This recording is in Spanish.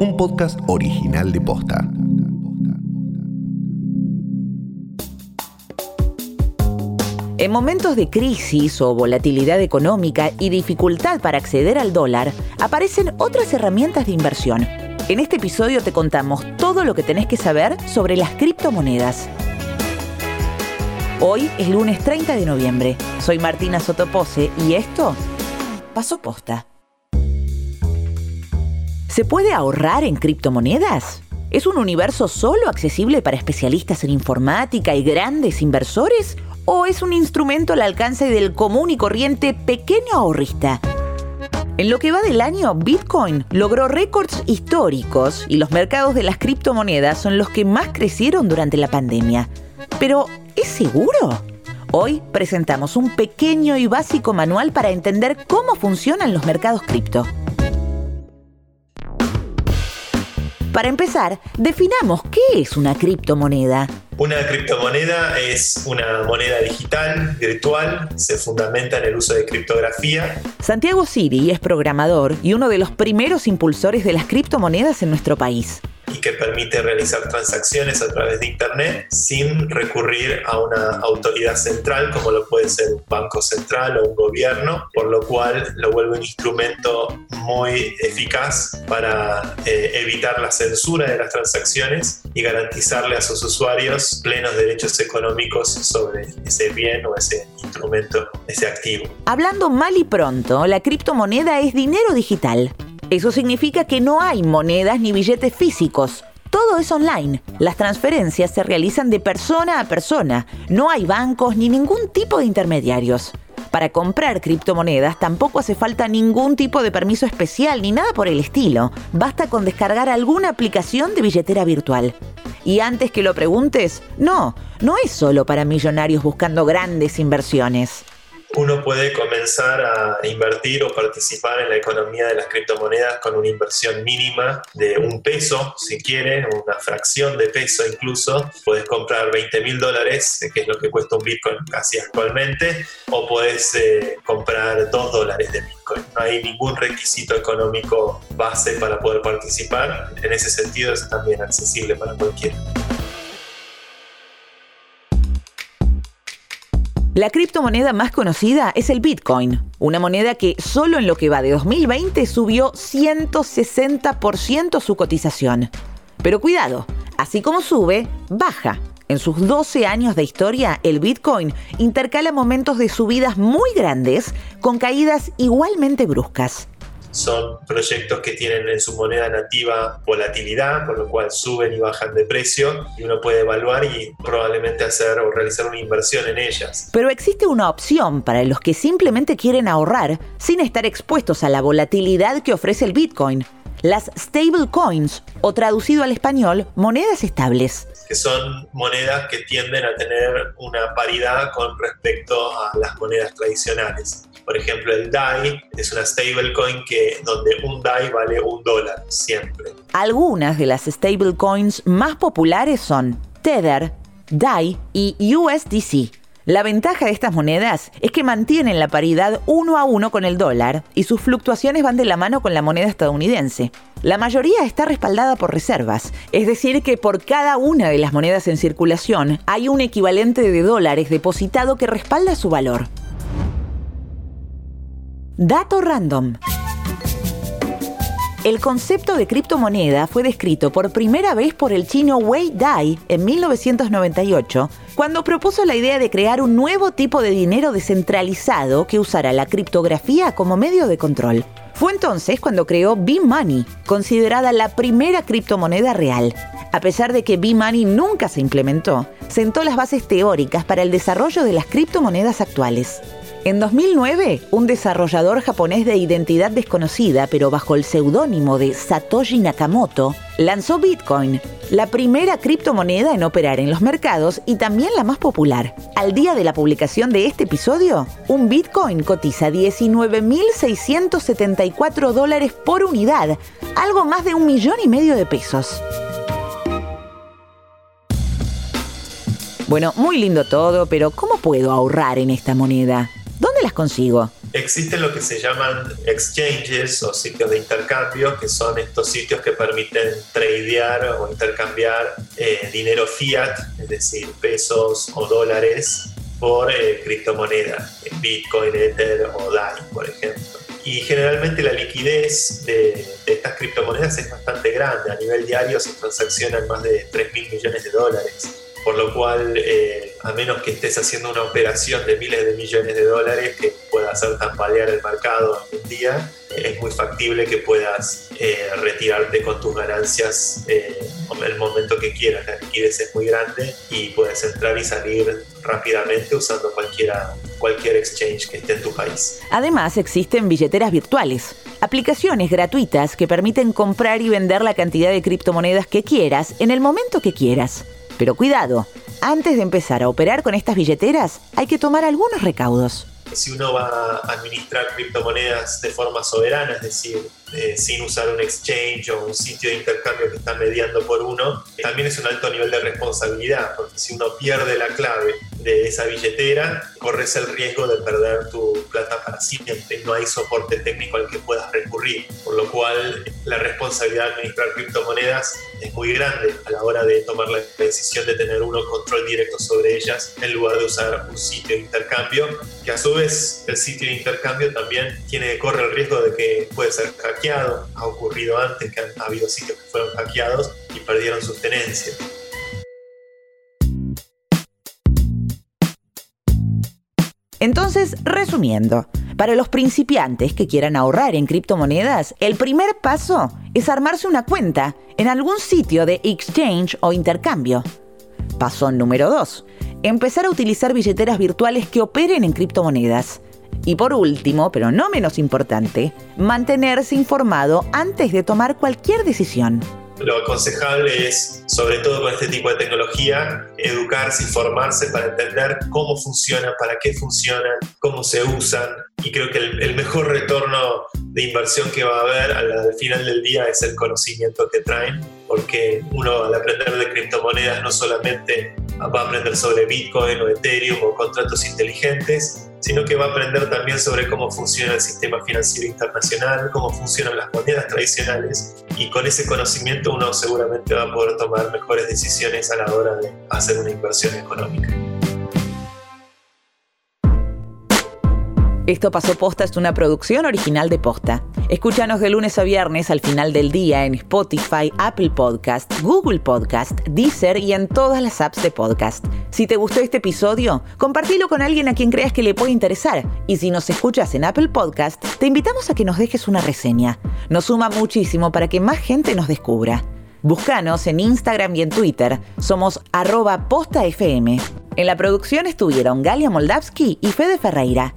un podcast original de Posta. En momentos de crisis o volatilidad económica y dificultad para acceder al dólar, aparecen otras herramientas de inversión. En este episodio te contamos todo lo que tenés que saber sobre las criptomonedas. Hoy es lunes 30 de noviembre. Soy Martina Sotopose y esto pasó posta. ¿Se puede ahorrar en criptomonedas? ¿Es un universo solo accesible para especialistas en informática y grandes inversores? ¿O es un instrumento al alcance del común y corriente pequeño ahorrista? En lo que va del año, Bitcoin logró récords históricos y los mercados de las criptomonedas son los que más crecieron durante la pandemia. Pero, ¿es seguro? Hoy presentamos un pequeño y básico manual para entender cómo funcionan los mercados cripto. Para empezar, definamos qué es una criptomoneda. Una criptomoneda es una moneda digital, virtual, se fundamenta en el uso de criptografía. Santiago Siri es programador y uno de los primeros impulsores de las criptomonedas en nuestro país y que permite realizar transacciones a través de Internet sin recurrir a una autoridad central como lo puede ser un banco central o un gobierno, por lo cual lo vuelve un instrumento muy eficaz para eh, evitar la censura de las transacciones y garantizarle a sus usuarios plenos derechos económicos sobre ese bien o ese instrumento, ese activo. Hablando mal y pronto, la criptomoneda es dinero digital eso significa que no hay monedas ni billetes físicos. Todo es online. Las transferencias se realizan de persona a persona. No hay bancos ni ningún tipo de intermediarios. Para comprar criptomonedas tampoco hace falta ningún tipo de permiso especial ni nada por el estilo. Basta con descargar alguna aplicación de billetera virtual. Y antes que lo preguntes, no, no es solo para millonarios buscando grandes inversiones uno puede comenzar a invertir o participar en la economía de las criptomonedas con una inversión mínima de un peso, si quiere, una fracción de peso incluso. Puedes comprar 20 mil dólares, que es lo que cuesta un Bitcoin casi actualmente, o puedes eh, comprar 2 dólares de Bitcoin. No hay ningún requisito económico base para poder participar. En ese sentido es también accesible para cualquiera. La criptomoneda más conocida es el Bitcoin, una moneda que solo en lo que va de 2020 subió 160% su cotización. Pero cuidado, así como sube, baja. En sus 12 años de historia, el Bitcoin intercala momentos de subidas muy grandes con caídas igualmente bruscas son proyectos que tienen en su moneda nativa volatilidad, por lo cual suben y bajan de precio y uno puede evaluar y probablemente hacer o realizar una inversión en ellas. Pero existe una opción para los que simplemente quieren ahorrar sin estar expuestos a la volatilidad que ofrece el Bitcoin. Las stablecoins, o traducido al español, monedas estables que son monedas que tienden a tener una paridad con respecto a las monedas tradicionales. Por ejemplo, el DAI es una stablecoin que donde un DAI vale un dólar siempre. Algunas de las stablecoins más populares son Tether, DAI y USDC. La ventaja de estas monedas es que mantienen la paridad uno a uno con el dólar y sus fluctuaciones van de la mano con la moneda estadounidense. La mayoría está respaldada por reservas, es decir, que por cada una de las monedas en circulación hay un equivalente de dólares depositado que respalda su valor. Dato random. El concepto de criptomoneda fue descrito por primera vez por el chino Wei Dai en 1998, cuando propuso la idea de crear un nuevo tipo de dinero descentralizado que usara la criptografía como medio de control. Fue entonces cuando creó B-Money, considerada la primera criptomoneda real. A pesar de que B-Money nunca se implementó, sentó las bases teóricas para el desarrollo de las criptomonedas actuales. En 2009, un desarrollador japonés de identidad desconocida, pero bajo el seudónimo de Satoshi Nakamoto, lanzó Bitcoin, la primera criptomoneda en operar en los mercados y también la más popular. Al día de la publicación de este episodio, un Bitcoin cotiza 19.674 dólares por unidad, algo más de un millón y medio de pesos. Bueno, muy lindo todo, pero ¿cómo puedo ahorrar en esta moneda? ¿Dónde las consigo? Existen lo que se llaman exchanges o sitios de intercambio, que son estos sitios que permiten tradear o intercambiar eh, dinero fiat, es decir, pesos o dólares, por eh, criptomoneda, Bitcoin, Ether o DAI, por ejemplo. Y generalmente la liquidez de, de estas criptomonedas es bastante grande. A nivel diario se transaccionan más de 3 mil millones de dólares por lo cual, eh, a menos que estés haciendo una operación de miles de millones de dólares que pueda hacer tambalear el mercado un día, eh, es muy factible que puedas eh, retirarte con tus ganancias en el momento que quieras. La liquidez es muy grande y puedes entrar y salir rápidamente usando cualquiera, cualquier exchange que esté en tu país. Además, existen billeteras virtuales, aplicaciones gratuitas que permiten comprar y vender la cantidad de criptomonedas que quieras en el momento que quieras. Pero cuidado, antes de empezar a operar con estas billeteras hay que tomar algunos recaudos. Si uno va a administrar criptomonedas de forma soberana, es decir, eh, sin usar un exchange o un sitio de intercambio que está mediando por uno, también es un alto nivel de responsabilidad, porque si uno pierde la clave de esa billetera, corres el riesgo de perder tu plata para siempre. No hay soporte técnico al que puedas recurrir, por lo cual la responsabilidad de administrar criptomonedas es muy grande a la hora de tomar la decisión de tener uno control directo sobre ellas en lugar de usar un sitio de intercambio, que a su vez el sitio de intercambio también tiene, corre el riesgo de que puede ser Ha ocurrido antes que han habido sitios que fueron hackeados y perdieron sus tenencias. Entonces, resumiendo, para los principiantes que quieran ahorrar en criptomonedas, el primer paso es armarse una cuenta en algún sitio de exchange o intercambio. Paso número 2. Empezar a utilizar billeteras virtuales que operen en criptomonedas. Y por último, pero no menos importante, mantenerse informado antes de tomar cualquier decisión. Lo aconsejable es, sobre todo con este tipo de tecnología, educarse y formarse para entender cómo funcionan, para qué funcionan, cómo se usan. Y creo que el, mejor retorno de inversión que va a haber al, final del día es el conocimiento que traen, porque uno al aprender de criptomonedas no solamente va a aprender sobre Bitcoin o Ethereum o contratos inteligentes, sino que va a aprender también sobre cómo funciona el sistema financiero internacional, cómo funcionan las monedas tradicionales y con ese conocimiento uno seguramente va a poder tomar mejores decisiones a la hora de hacer una inversión económica. Esto pasó posta es una producción original de posta. Escúchanos de lunes a viernes al final del día en Spotify, Apple Podcast, Google Podcast, Deezer y en todas las apps de podcast. Si te gustó este episodio, compartilo con alguien a quien creas que le puede interesar. Y si nos escuchas en Apple Podcast, te invitamos a que nos dejes una reseña. Nos suma muchísimo para que más gente nos descubra. Búscanos en Instagram y en Twitter. Somos arroba postafm. En la producción estuvieron Galia Moldavsky y Fede Ferreira.